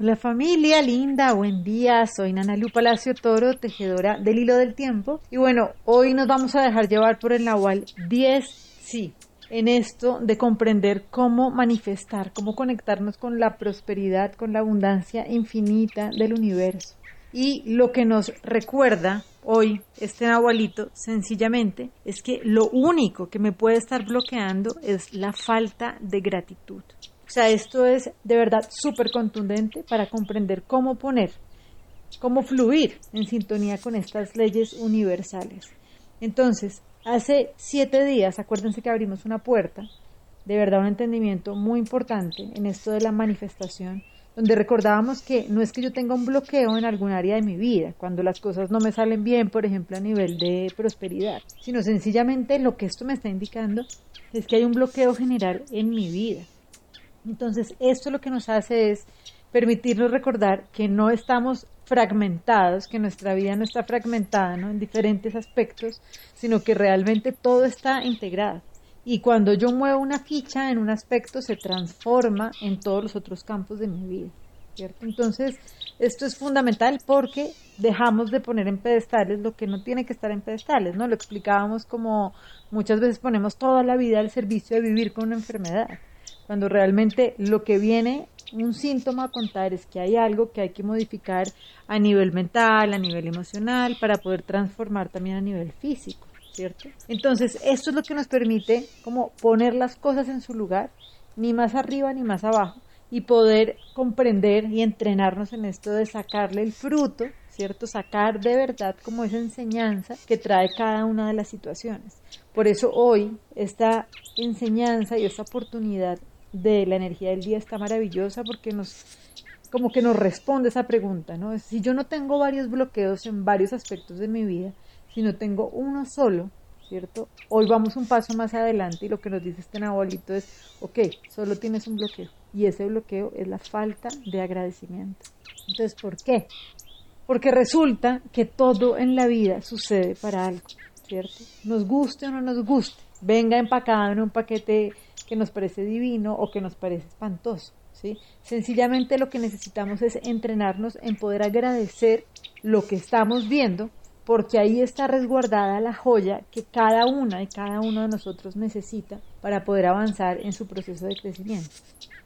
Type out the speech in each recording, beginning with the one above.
Hola familia linda, buen día, soy Nanalu Palacio Toro, tejedora del hilo del tiempo. Y bueno, hoy nos vamos a dejar llevar por el Nahual 10, sí, en esto de comprender cómo manifestar, cómo conectarnos con la prosperidad, con la abundancia infinita del universo. Y lo que nos recuerda hoy este Nahualito, sencillamente, es que lo único que me puede estar bloqueando es la falta de gratitud. O sea, esto es de verdad súper contundente para comprender cómo poner, cómo fluir en sintonía con estas leyes universales. Entonces, hace siete días, acuérdense que abrimos una puerta, de verdad un entendimiento muy importante en esto de la manifestación, donde recordábamos que no es que yo tenga un bloqueo en algún área de mi vida, cuando las cosas no me salen bien, por ejemplo, a nivel de prosperidad, sino sencillamente lo que esto me está indicando es que hay un bloqueo general en mi vida. Entonces, esto lo que nos hace es permitirnos recordar que no estamos fragmentados, que nuestra vida no está fragmentada en diferentes aspectos, sino que realmente todo está integrado. Y cuando yo muevo una ficha en un aspecto, se transforma en todos los otros campos de mi vida. Entonces, esto es fundamental porque dejamos de poner en pedestales lo que no tiene que estar en pedestales, ¿no? Lo explicábamos como muchas veces ponemos toda la vida al servicio de vivir con una enfermedad cuando realmente lo que viene un síntoma a contar es que hay algo que hay que modificar a nivel mental, a nivel emocional, para poder transformar también a nivel físico, ¿cierto? Entonces, esto es lo que nos permite como poner las cosas en su lugar, ni más arriba ni más abajo, y poder comprender y entrenarnos en esto de sacarle el fruto, ¿cierto? Sacar de verdad como esa enseñanza que trae cada una de las situaciones. Por eso hoy esta enseñanza y esta oportunidad de la energía del día está maravillosa porque nos como que nos responde esa pregunta, ¿no? Si yo no tengo varios bloqueos en varios aspectos de mi vida, si no tengo uno solo, ¿cierto? Hoy vamos un paso más adelante y lo que nos dice este abuelito es, ok, solo tienes un bloqueo y ese bloqueo es la falta de agradecimiento. Entonces, ¿por qué? Porque resulta que todo en la vida sucede para algo, ¿cierto? Nos guste o no nos guste, venga empacado en un paquete que nos parece divino o que nos parece espantoso. ¿sí? Sencillamente lo que necesitamos es entrenarnos en poder agradecer lo que estamos viendo, porque ahí está resguardada la joya que cada una y cada uno de nosotros necesita para poder avanzar en su proceso de crecimiento.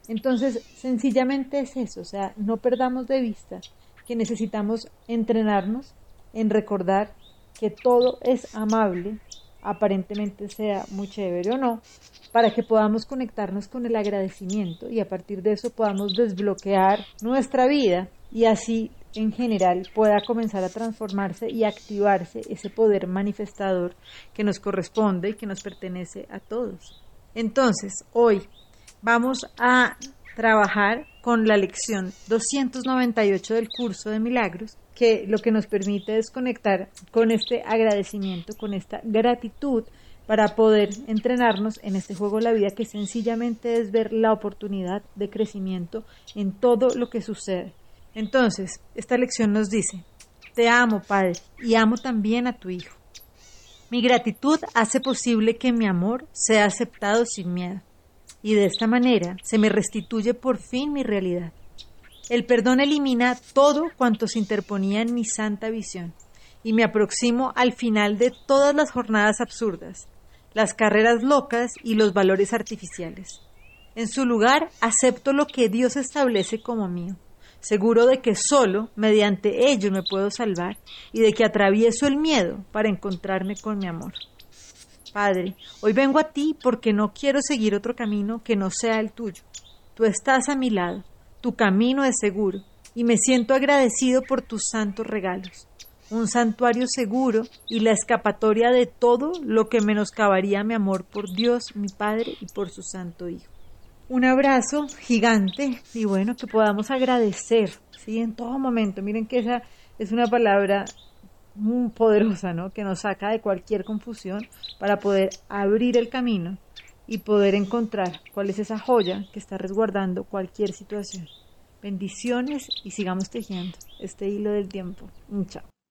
Entonces, sencillamente es eso, o sea, no perdamos de vista que necesitamos entrenarnos en recordar que todo es amable, aparentemente sea muy chévere o no, para que podamos conectarnos con el agradecimiento y a partir de eso podamos desbloquear nuestra vida y así en general pueda comenzar a transformarse y activarse ese poder manifestador que nos corresponde y que nos pertenece a todos. Entonces, hoy vamos a trabajar con la lección 298 del curso de milagros, que lo que nos permite es conectar con este agradecimiento, con esta gratitud para poder entrenarnos en este juego de la vida que sencillamente es ver la oportunidad de crecimiento en todo lo que sucede. Entonces, esta lección nos dice, te amo, Padre, y amo también a tu Hijo. Mi gratitud hace posible que mi amor sea aceptado sin miedo, y de esta manera se me restituye por fin mi realidad. El perdón elimina todo cuanto se interponía en mi santa visión, y me aproximo al final de todas las jornadas absurdas, las carreras locas y los valores artificiales. En su lugar, acepto lo que Dios establece como mío, seguro de que solo mediante ello me puedo salvar y de que atravieso el miedo para encontrarme con mi amor. Padre, hoy vengo a ti porque no quiero seguir otro camino que no sea el tuyo. Tú estás a mi lado, tu camino es seguro, y me siento agradecido por tus santos regalos un santuario seguro y la escapatoria de todo lo que menoscabaría mi amor por Dios, mi Padre y por su Santo Hijo. Un abrazo gigante y bueno, que podamos agradecer, ¿sí? En todo momento. Miren que esa es una palabra muy poderosa, ¿no? Que nos saca de cualquier confusión para poder abrir el camino y poder encontrar cuál es esa joya que está resguardando cualquier situación. Bendiciones y sigamos tejiendo este hilo del tiempo. Chao.